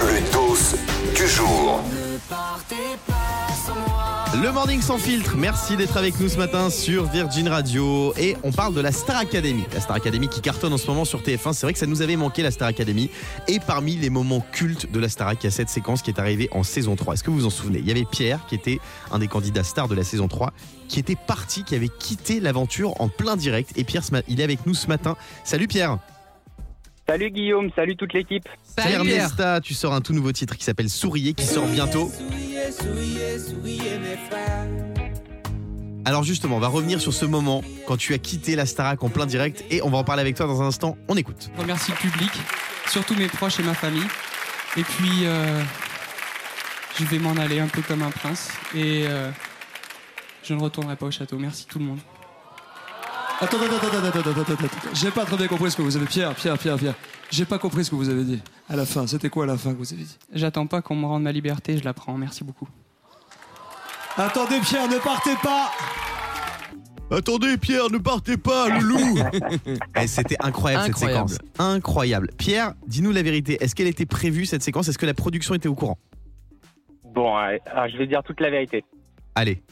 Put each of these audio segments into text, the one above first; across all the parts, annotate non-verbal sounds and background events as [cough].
Le dos du jour. Le Morning sans filtre, merci d'être avec nous ce matin sur Virgin Radio et on parle de la Star Academy. La Star Academy qui cartonne en ce moment sur TF1, c'est vrai que ça nous avait manqué la Star Academy et parmi les moments cultes de la Star il y a cette séquence qui est arrivée en saison 3. Est-ce que vous vous en souvenez? Il y avait Pierre qui était un des candidats stars de la saison 3 qui était parti, qui avait quitté l'aventure en plein direct et Pierre il est avec nous ce matin. Salut Pierre Salut Guillaume, salut toute l'équipe. Nesta, tu sors un tout nouveau titre qui s'appelle Sourier qui sort bientôt. Alors justement, on va revenir sur ce moment quand tu as quitté la Starac en plein direct et on va en parler avec toi dans un instant. On écoute. Je remercie le public, surtout mes proches et ma famille. Et puis, euh, je vais m'en aller un peu comme un prince et euh, je ne retournerai pas au château. Merci tout le monde. Attends, attends, attends, attends, attends, attends, attends. J'ai pas très bien compris ce que vous avez. Pierre, Pierre, Pierre, Pierre. J'ai pas compris ce que vous avez dit. À la fin, c'était quoi à la fin que vous avez dit? J'attends pas qu'on me rende ma liberté, je la prends. Merci beaucoup. Attendez, Pierre, ne partez pas Attendez Pierre, ne partez pas, loulou [laughs] Eh, C'était incroyable, cette séquence. Incroyable. Pierre, dis-nous la vérité. Est-ce qu'elle était prévue cette séquence? Est-ce que la production était au courant? Bon, euh, je vais dire toute la vérité. Allez,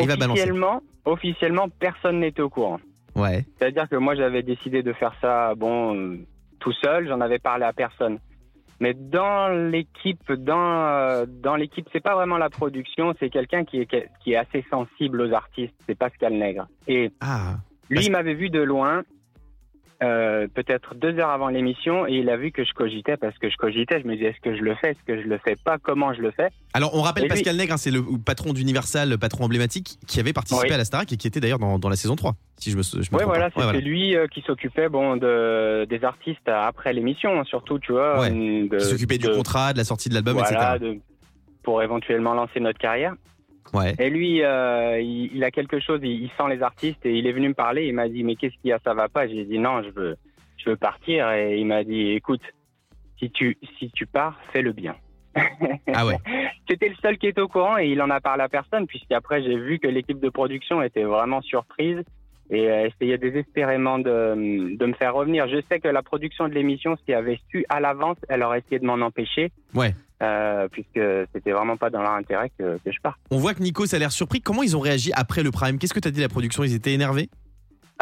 il va balancer. Officiellement, officiellement, personne n'était au courant. Ouais. C'est-à-dire que moi, j'avais décidé de faire ça, bon, euh, tout seul. J'en avais parlé à personne. Mais dans l'équipe, dans euh, dans l'équipe, c'est pas vraiment la production, c'est quelqu'un qui est qui est assez sensible aux artistes. C'est Pascal Nègre. Et Ah, lui, Parce- il m'avait vu de loin. Euh, peut-être deux heures avant l'émission et il a vu que je cogitais parce que je cogitais. Je me disais est-ce que je le fais? Est-ce que je le fais pas? Comment je le fais? Alors on rappelle Et lui- Pascal Nègre, hein, c'est le patron d'Universal, le patron emblématique, qui avait participé Oui. à la Starac et qui était d'ailleurs dans, dans la saison 3, si je me, je me trompe voilà, c'était Ouais, lui euh, qui s'occupait bon de des artistes après l'émission, hein, surtout, tu vois, Ouais, de- Qui s'occupait du contrat, de la sortie de l'album, voilà, etc. pour éventuellement lancer notre carrière. Ouais. Et lui, euh, il, il a quelque chose, il, il sent les artistes et il est venu me parler. Il m'a dit mais qu'est-ce qu'il y a, ça va pas? J'ai dit non, je veux, je veux partir. Et il m'a dit écoute, si tu si tu pars, fais-le bien. [laughs] Ah ouais. [laughs] C'était le seul qui était au courant et il en a parlé à personne, puisqu'après j'ai vu que l'équipe de production était vraiment surprise et euh, essayait désespérément de, de me faire revenir. Je sais que la production de l'émission, s'il avait su à l'avance, elle aurait essayé de m'en empêcher, Ouais. Euh, puisque c'était vraiment pas dans leur intérêt que, que je parte. On voit que Nico, ça a l'air surpris. Comment ils ont réagi après le prime? Qu'est-ce que t'as dit la production? Ils étaient énervés?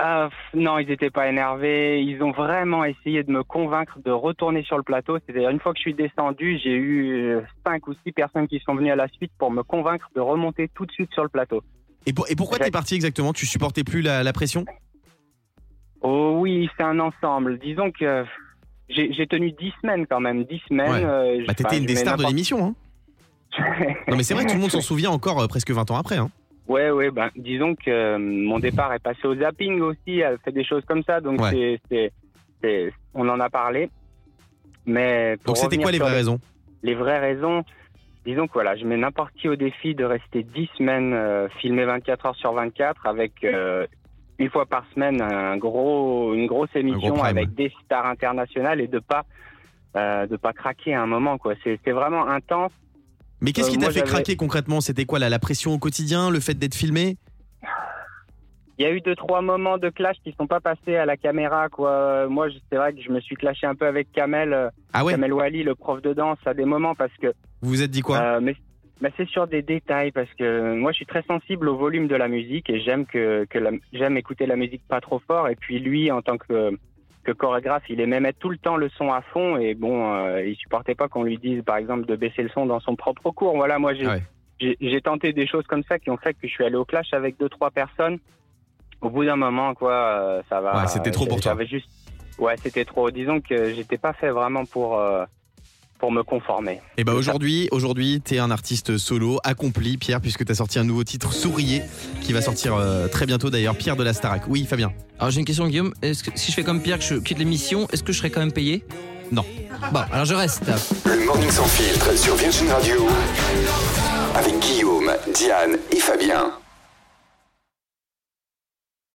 Ah, non, ils n'étaient pas énervés. Ils ont vraiment essayé de me convaincre de retourner sur le plateau. C'est-à-dire, une fois que je suis descendu, j'ai eu euh, cinq ou six personnes qui sont venues à la suite pour me convaincre de remonter tout de suite sur le plateau. et, pour- et pourquoi t'es parti exactement? Tu supportais plus la, la pression? Oh oui, c'est un ensemble. Disons que j'ai tenu dix semaines quand même. Dix semaines. Ouais. euh, Bah t'étais une des stars de l'émission. Hein [laughs] non mais c'est vrai, tout le monde s'en souvient encore euh, presque 20 ans après. Hein. Ouais, ouais, ben, disons que euh, mon départ est passé au zapping aussi, elle fait des choses comme ça, donc Ouais. on en a parlé. Mais Donc c'était quoi les vraies raisons? Les vraies raisons, disons que voilà, je mets n'importe qui au défi de rester 10 semaines euh, filmé 24 heures sur 24 avec euh, une fois par semaine un gros, une grosse émission avec des stars internationales et de pas euh, de pas craquer à un moment quoi. C'est, vraiment intense. Mais qu'est-ce Euh, qui t'a fait craquer concrètement? C'était quoi la, la pression au quotidien, le fait d'être filmé? Il y a eu deux trois moments de clash qui sont pas passés à la caméra quoi. Moi, c'est vrai que je me suis clashé un peu avec Kamel, euh, Ah ouais? Kamel Wally, le prof de danse, à des moments parce que Vous vous êtes dit quoi? Euh, mais mais c'est sur des détails parce que moi je suis très sensible au volume de la musique et j'aime que, que j'aime écouter la musique pas trop fort. Et puis lui en tant que que chorégraphe il aimait mettre tout le temps le son à fond. Et bon euh, il supportait pas qu'on lui dise par exemple de baisser le son dans son propre cours. Voilà moi j'ai ouais. tenté des choses comme ça qui ont fait que je suis allé au clash avec deux trois personnes. Au bout d'un moment quoi euh, ça va. Ouais, c'était trop pour toi. juste ouais c'était trop. Disons que j'étais pas fait vraiment pour euh, pour me conformer Et bah aujourd'hui, aujourd'hui, t'es un artiste solo accompli, Pierre, puisque t'as sorti un nouveau titre, Sourier, qui va sortir euh, très bientôt d'ailleurs, Pierre de la Starac. Oui, Fabien. Alors j'ai une question Guillaume, est-ce que si je fais comme Pierre que je quitte l'émission, est-ce que je serai quand même payé? Non. Bon, alors je reste. Le Morning sans filtre sur Virgin Radio. Avec Guillaume, Diane et Fabien.